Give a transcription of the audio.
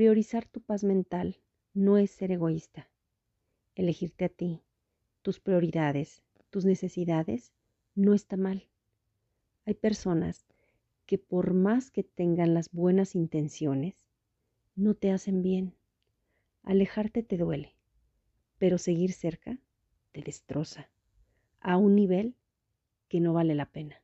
Priorizar tu paz mental no es ser egoísta. Elegirte a ti, tus prioridades, tus necesidades, no está mal. Hay personas que por más que tengan las buenas intenciones, no te hacen bien. Alejarte te duele, pero seguir cerca te destroza a un nivel que no vale la pena.